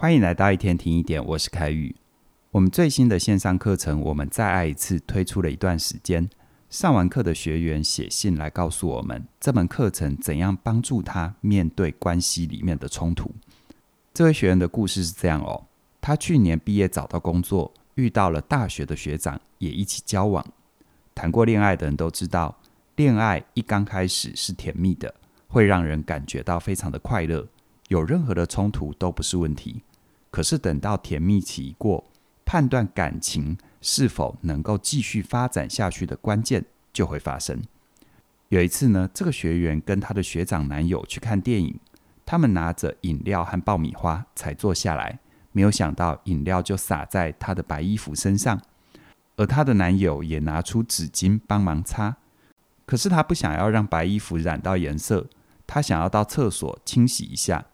欢迎来到一天听一点，我是凯宇。我们最新的线上课程《我们再爱一次》推出了一段时间，上完课的学员写信来告诉我们，这门课程怎样帮助他面对关系里面的冲突。这位学员的故事是这样哦，他去年毕业找到工作，遇到了大学的学长，也一起交往。谈过恋爱的人都知道，恋爱一刚开始是甜蜜的，会让人感觉到非常的快乐，有任何的冲突都不是问题。可是等到甜蜜期一过，判断感情是否能够继续发展下去的关键就会发生。有一次呢，这个学员跟她的学长男友去看电影，他们拿着饮料和爆米花才坐下来，没有想到饮料就洒在她的白衣服身上，而她的男友也拿出纸巾帮忙擦。可是他不想要让白衣服染到颜色，他想要到厕所清洗一下。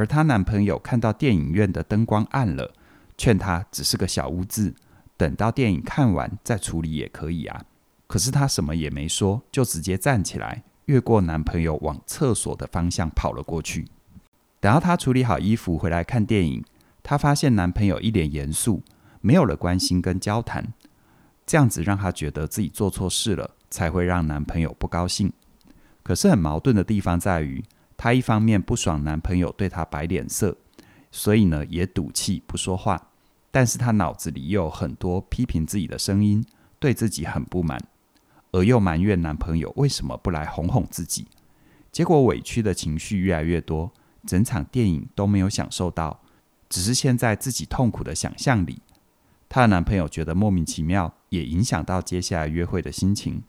而她男朋友看到电影院的灯光暗了，劝她只是个小污渍，等到电影看完再处理也可以啊。可是她什么也没说，就直接站起来，越过男朋友往厕所的方向跑了过去。等到她处理好衣服回来看电影，她发现男朋友一脸严肃，没有了关心跟交谈，这样子让她觉得自己做错事了，才会让男朋友不高兴。可是很矛盾的地方在于。她一方面不爽男朋友对她摆脸色，所以呢也赌气不说话。但是她脑子里又有很多批评自己的声音，对自己很不满，而又埋怨男朋友为什么不来哄哄自己。结果委屈的情绪越来越多，整场电影都没有享受到，只是陷在自己痛苦的想象里。她的男朋友觉得莫名其妙，也影响到接下来约会的心情。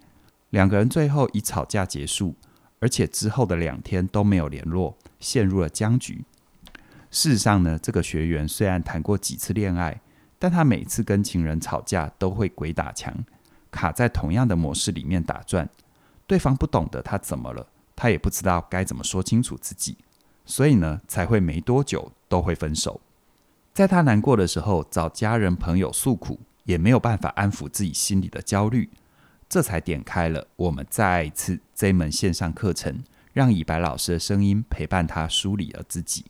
两个人最后以吵架结束。而且之后的两天都没有联络，陷入了僵局。事实上呢，这个学员虽然谈过几次恋爱，但他每次跟情人吵架都会鬼打墙，卡在同样的模式里面打转。对方不懂得他怎么了，他也不知道该怎么说清楚自己，所以呢，才会没多久都会分手。在他难过的时候，找家人朋友诉苦，也没有办法安抚自己心里的焦虑。这才点开了我们再一次这门线上课程，让以白老师的声音陪伴他梳理了自己。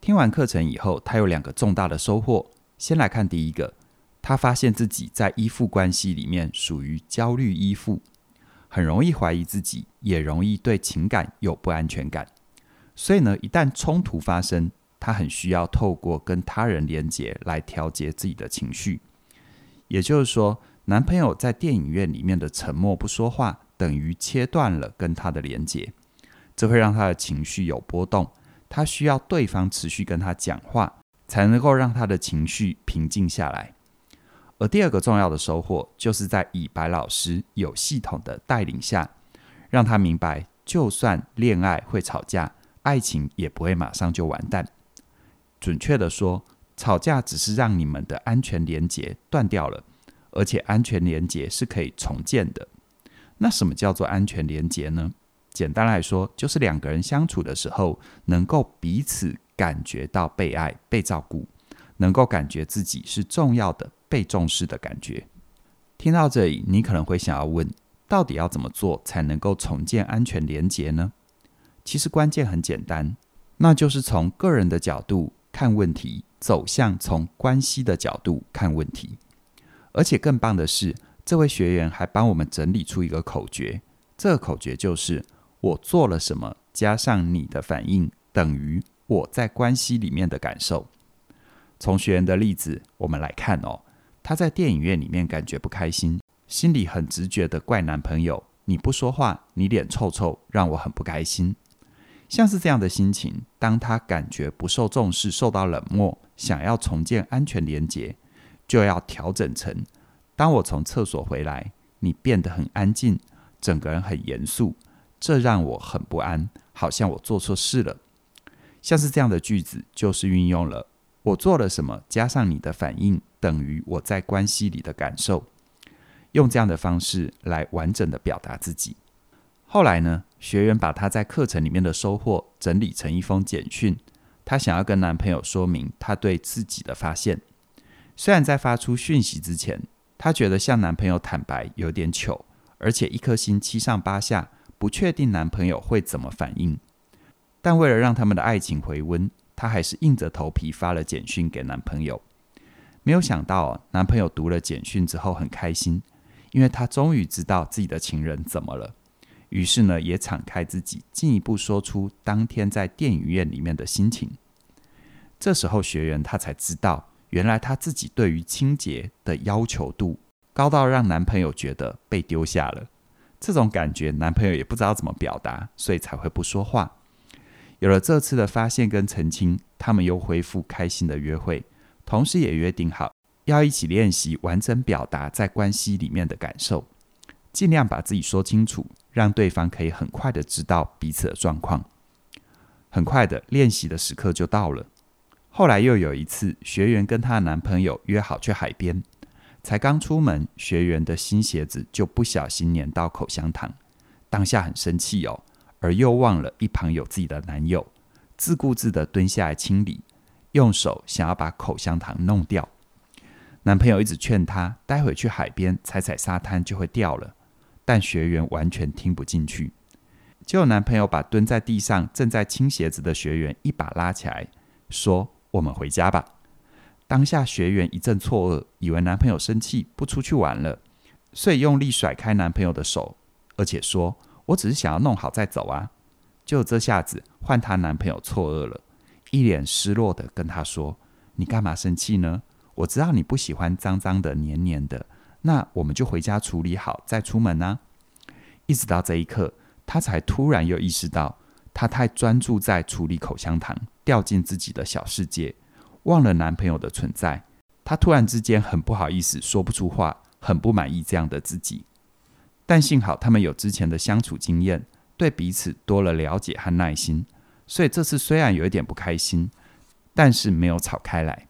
听完课程以后，他有两个重大的收获。先来看第一个，他发现自己在依附关系里面属于焦虑依附，很容易怀疑自己，也容易对情感有不安全感。所以呢，一旦冲突发生，他很需要透过跟他人连接来调节自己的情绪。也就是说，男朋友在电影院里面的沉默不说话，等于切断了跟他的连接，这会让他的情绪有波动。他需要对方持续跟他讲话，才能够让他的情绪平静下来。而第二个重要的收获，就是在以白老师有系统的带领下，让他明白，就算恋爱会吵架，爱情也不会马上就完蛋。准确的说，吵架只是让你们的安全连接断掉了。而且安全连结是可以重建的。那什么叫做安全连结呢？简单来说，就是两个人相处的时候，能够彼此感觉到被爱、被照顾，能够感觉自己是重要的、被重视的感觉。听到这里，你可能会想要问：到底要怎么做才能够重建安全连结呢？其实关键很简单，那就是从个人的角度看问题，走向从关系的角度看问题。而且更棒的是，这位学员还帮我们整理出一个口诀。这个口诀就是：我做了什么，加上你的反应，等于我在关系里面的感受。从学员的例子，我们来看哦，他在电影院里面感觉不开心，心里很直觉的怪男朋友：你不说话，你脸臭臭，让我很不开心。像是这样的心情，当他感觉不受重视、受到冷漠，想要重建安全连结。就要调整成，当我从厕所回来，你变得很安静，整个人很严肃，这让我很不安，好像我做错事了。像是这样的句子，就是运用了我做了什么，加上你的反应，等于我在关系里的感受，用这样的方式来完整的表达自己。后来呢，学员把她在课程里面的收获整理成一封简讯，她想要跟男朋友说明她对自己的发现。虽然在发出讯息之前，她觉得向男朋友坦白有点糗，而且一颗心七上八下，不确定男朋友会怎么反应。但为了让他们的爱情回温，她还是硬着头皮发了简讯给男朋友。没有想到，男朋友读了简讯之后很开心，因为他终于知道自己的情人怎么了。于是呢，也敞开自己，进一步说出当天在电影院里面的心情。这时候，学员她才知道，原来她自己对于清洁的要求度高到让男朋友觉得被丢下了。这种感觉，男朋友也不知道怎么表达，所以才会不说话。有了这次的发现跟澄清，他们又恢复开心的约会，同时也约定好要一起练习完整表达在关系里面的感受，尽量把自己说清楚。让对方可以很快的知道彼此的状况。很快的练习的时刻就到了。后来又有一次，学员跟她的男朋友约好去海边，才刚出门，学员的新鞋子就不小心粘到口香糖，当下很生气哦，而又忘了一旁有自己的男友，自顾自的蹲下来清理，用手想要把口香糖弄掉。男朋友一直劝她，待会去海边踩踩沙滩就会掉了。但学员完全听不进去，结果男朋友把蹲在地上正在清鞋子的学员一把拉起来，说：“我们回家吧。”当下学员一阵错愕，以为男朋友生气不出去玩了，所以用力甩开男朋友的手，而且说：“我只是想要弄好再走啊。”就这下子换她男朋友错愕了，一脸失落的跟她说：“你干嘛生气呢？我知道你不喜欢脏脏的、黏黏的。”那我们就回家处理好再出门呢。一直到这一刻，她才突然又意识到，她太专注在处理口香糖，掉进自己的小世界，忘了男朋友的存在。她突然之间很不好意思，说不出话，很不满意这样的自己。但幸好他们有之前的相处经验，对彼此多了了解和耐心，所以这次虽然有一点不开心，但是没有吵开来。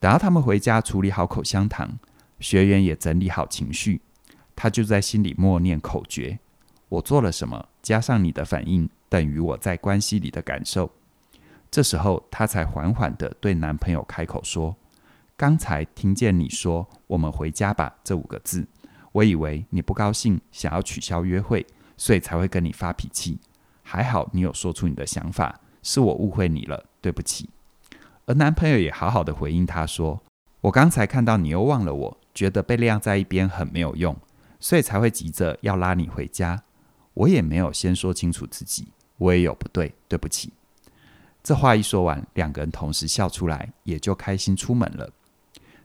等到他们回家处理好口香糖。学员也整理好情绪，他就在心里默念口诀：“我做了什么，加上你的反应，等于我在关系里的感受。”这时候，她才缓缓地对男朋友开口说：“刚才听见你说‘我们回家吧’这五个字，我以为你不高兴，想要取消约会，所以才会跟你发脾气。还好你有说出你的想法，是我误会你了，对不起。”而男朋友也好好的回应她说：“我刚才看到你又忘了我。”觉得被晾在一边很没有用，所以才会急着要拉你回家。我也没有先说清楚自己，我也有不对，对不起。这话一说完，两个人同时笑出来，也就开心出门了。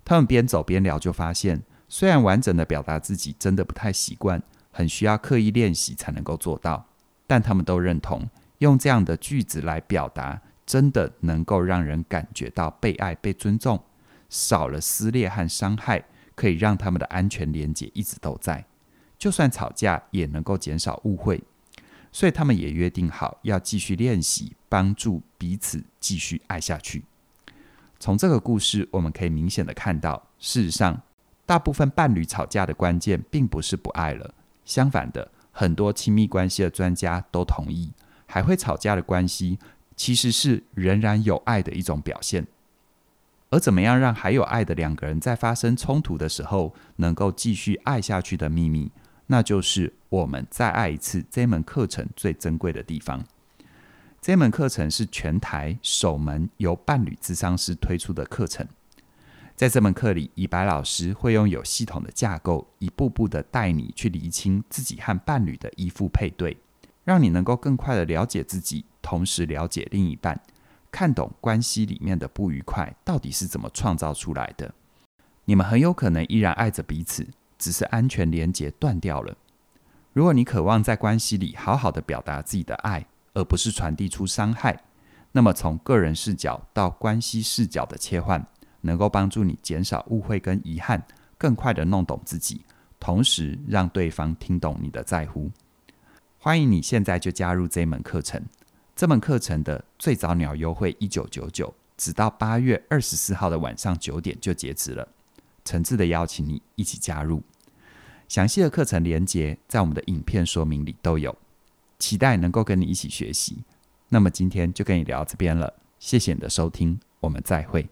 他们边走边聊，就发现虽然完整的表达自己真的不太习惯，很需要刻意练习才能够做到，但他们都认同用这样的句子来表达，真的能够让人感觉到被爱、被尊重，少了撕裂和伤害。可以让他们的安全连接一直都在，就算吵架也能够减少误会，所以他们也约定好要继续练习，帮助彼此继续爱下去。从这个故事，我们可以明显的看到，事实上，大部分伴侣吵架的关键并不是不爱了，相反的，很多亲密关系的专家都同意，还会吵架的关系其实是仍然有爱的一种表现。而怎么样让还有爱的两个人在发生冲突的时候能够继续爱下去的秘密，那就是我们再爱一次这门课程最珍贵的地方。这门课程是全台首门由伴侣智商师推出的课程。在这门课里，以白老师会用有系统的架构，一步步的带你去厘清自己和伴侣的依附配对，让你能够更快的了解自己，同时了解另一半。看懂关系里面的不愉快到底是怎么创造出来的，你们很有可能依然爱着彼此，只是安全连结断掉了。如果你渴望在关系里好好的表达自己的爱，而不是传递出伤害，那么从个人视角到关系视角的切换，能够帮助你减少误会跟遗憾，更快的弄懂自己，同时让对方听懂你的在乎。欢迎你现在就加入这门课程。这门课程的最早鸟优惠一九九九，直到八月二十四号的晚上九点就截止了。诚挚的邀请你一起加入。详细的课程连接在我们的影片说明里都有，期待能够跟你一起学习。那么今天就跟你聊到这边了，谢谢你的收听，我们再会。